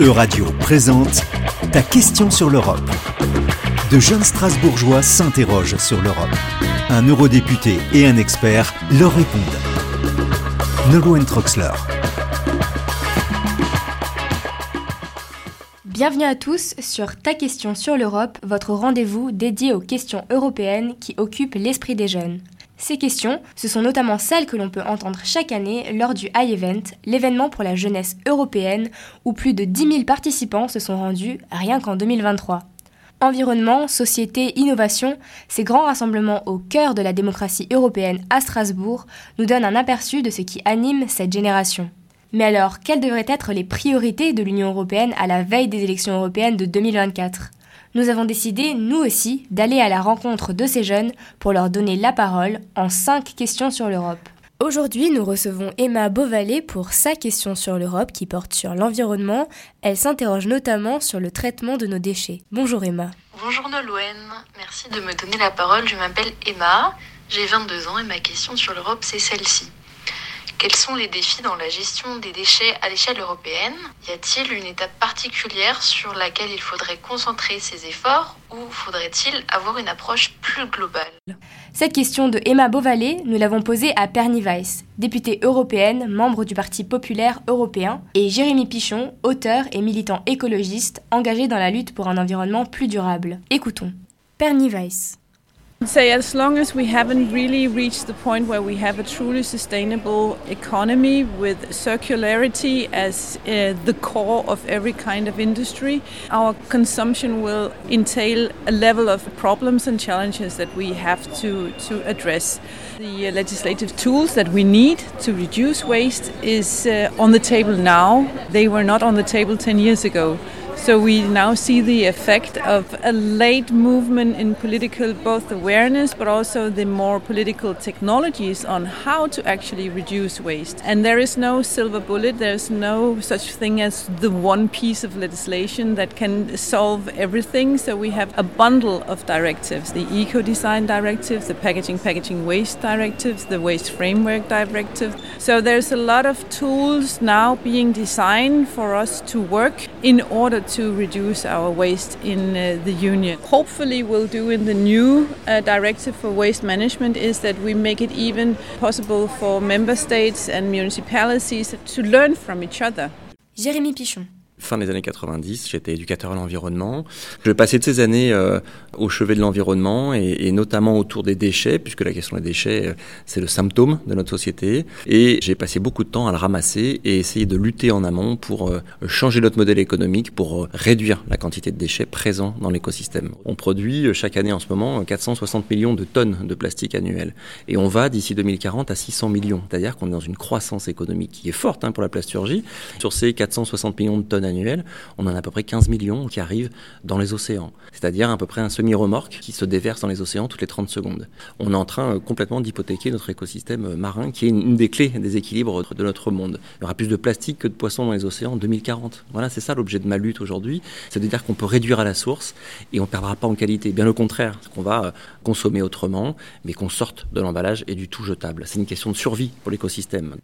Euradio présente Ta question sur l'Europe. De jeunes Strasbourgeois s'interrogent sur l'Europe. Un eurodéputé et un expert leur répondent. Nolwenn Troxler. Bienvenue à tous sur Ta question sur l'Europe, votre rendez-vous dédié aux questions européennes qui occupent l'esprit des jeunes. Ces questions, ce sont notamment celles que l'on peut entendre chaque année lors du High Event, l'événement pour la jeunesse européenne, où plus de 10 000 participants se sont rendus rien qu'en 2023. Environnement, société, innovation, ces grands rassemblements au cœur de la démocratie européenne à Strasbourg nous donnent un aperçu de ce qui anime cette génération. Mais alors, quelles devraient être les priorités de l'Union européenne à la veille des élections européennes de 2024 nous avons décidé, nous aussi, d'aller à la rencontre de ces jeunes pour leur donner la parole en 5 questions sur l'Europe. Aujourd'hui, nous recevons Emma Beauvalet pour sa question sur l'Europe qui porte sur l'environnement. Elle s'interroge notamment sur le traitement de nos déchets. Bonjour Emma. Bonjour Nolwenn, merci de me donner la parole. Je m'appelle Emma, j'ai 22 ans et ma question sur l'Europe c'est celle-ci. Quels sont les défis dans la gestion des déchets à l'échelle européenne Y a-t-il une étape particulière sur laquelle il faudrait concentrer ses efforts ou faudrait-il avoir une approche plus globale Cette question de Emma Beauvalet, nous l'avons posée à Perny Weiss, députée européenne, membre du Parti populaire européen, et Jérémy Pichon, auteur et militant écologiste engagé dans la lutte pour un environnement plus durable. Écoutons. Perny Weiss. Say as long as we haven't really reached the point where we have a truly sustainable economy with circularity as uh, the core of every kind of industry, our consumption will entail a level of problems and challenges that we have to, to address. The uh, legislative tools that we need to reduce waste is uh, on the table now. They were not on the table 10 years ago. So we now see the effect of a late movement in political both awareness but also the more political technologies on how to actually reduce waste. And there is no silver bullet, there's no such thing as the one piece of legislation that can solve everything. So we have a bundle of directives, the eco design directive, the packaging packaging waste directives, the waste framework directive. So there's a lot of tools now being designed for us to work in order to reduce our waste in uh, the union. Hopefully, we'll do in the new uh, directive for waste management is that we make it even possible for member states and municipalities to learn from each other. Jérémy Pichon. Fin des années 90, j'étais éducateur à l'environnement. Je passais de ces années euh, au chevet de l'environnement et, et, notamment autour des déchets, puisque la question des déchets, euh, c'est le symptôme de notre société. Et j'ai passé beaucoup de temps à le ramasser et essayer de lutter en amont pour euh, changer notre modèle économique, pour euh, réduire la quantité de déchets présents dans l'écosystème. On produit euh, chaque année en ce moment 460 millions de tonnes de plastique annuel. Et on va d'ici 2040 à 600 millions. C'est-à-dire qu'on est dans une croissance économique qui est forte hein, pour la plasturgie. Sur ces 460 millions de tonnes annuel, on en a à peu près 15 millions qui arrivent dans les océans. C'est-à-dire à peu près un semi-remorque qui se déverse dans les océans toutes les 30 secondes. On est en train euh, complètement d'hypothéquer notre écosystème euh, marin qui est une des clés des équilibres de notre monde. Il y aura plus de plastique que de poissons dans les océans en 2040. Voilà, c'est ça l'objet de ma lutte aujourd'hui. C'est de dire qu'on peut réduire à la source et on ne perdra pas en qualité. Bien au contraire, qu'on va euh, consommer autrement, mais qu'on sorte de l'emballage et du tout jetable. C'est une question de survie pour l'écosystème.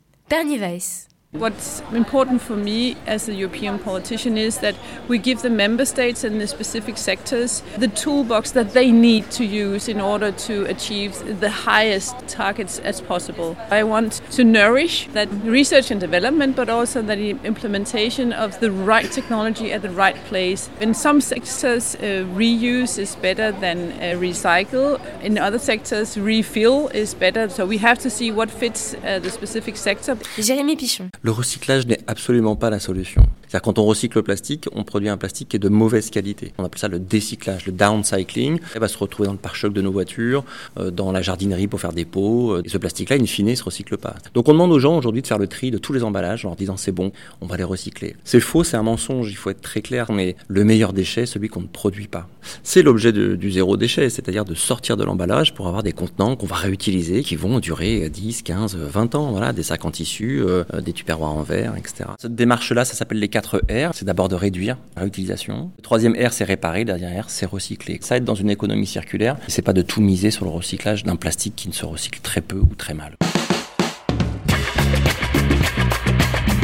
What's important for me as a European politician is that we give the member states and the specific sectors the toolbox that they need to use in order to achieve the highest targets as possible. I want to nourish that research and development, but also the implementation of the right technology at the right place. In some sectors, uh, reuse is better than uh, recycle. In other sectors, refill is better. So we have to see what fits uh, the specific sector. Jérémy Pichon. Le recyclage n'est absolument pas la solution. Quand on recycle le plastique, on produit un plastique qui est de mauvaise qualité. On appelle ça le décyclage, le downcycling. Elle va se retrouver dans le pare-choc de nos voitures, euh, dans la jardinerie pour faire des pots. Et ce plastique-là, in fine, ne se recycle pas. Donc on demande aux gens aujourd'hui de faire le tri de tous les emballages en leur disant c'est bon, on va les recycler. C'est faux, c'est un mensonge, il faut être très clair. Mais le meilleur déchet, celui qu'on ne produit pas. C'est l'objet du zéro déchet, c'est-à-dire de sortir de l'emballage pour avoir des contenants qu'on va réutiliser, qui vont durer 10, 15, 20 ans. Voilà, des sacs en tissu, euh, des tupperwares en verre, etc. Cette démarche-là, ça s'appelle les 4 R. C'est d'abord de réduire la réutilisation. Le troisième R, c'est réparer. Le R, c'est recycler. Ça aide dans une économie circulaire. C'est pas de tout miser sur le recyclage d'un plastique qui ne se recycle très peu ou très mal.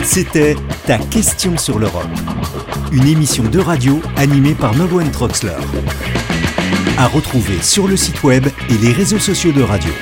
C'était ta question sur l'Europe. une émission de radio animée par Nolwenn Troxler. À retrouver sur le site web et les réseaux sociaux de radio.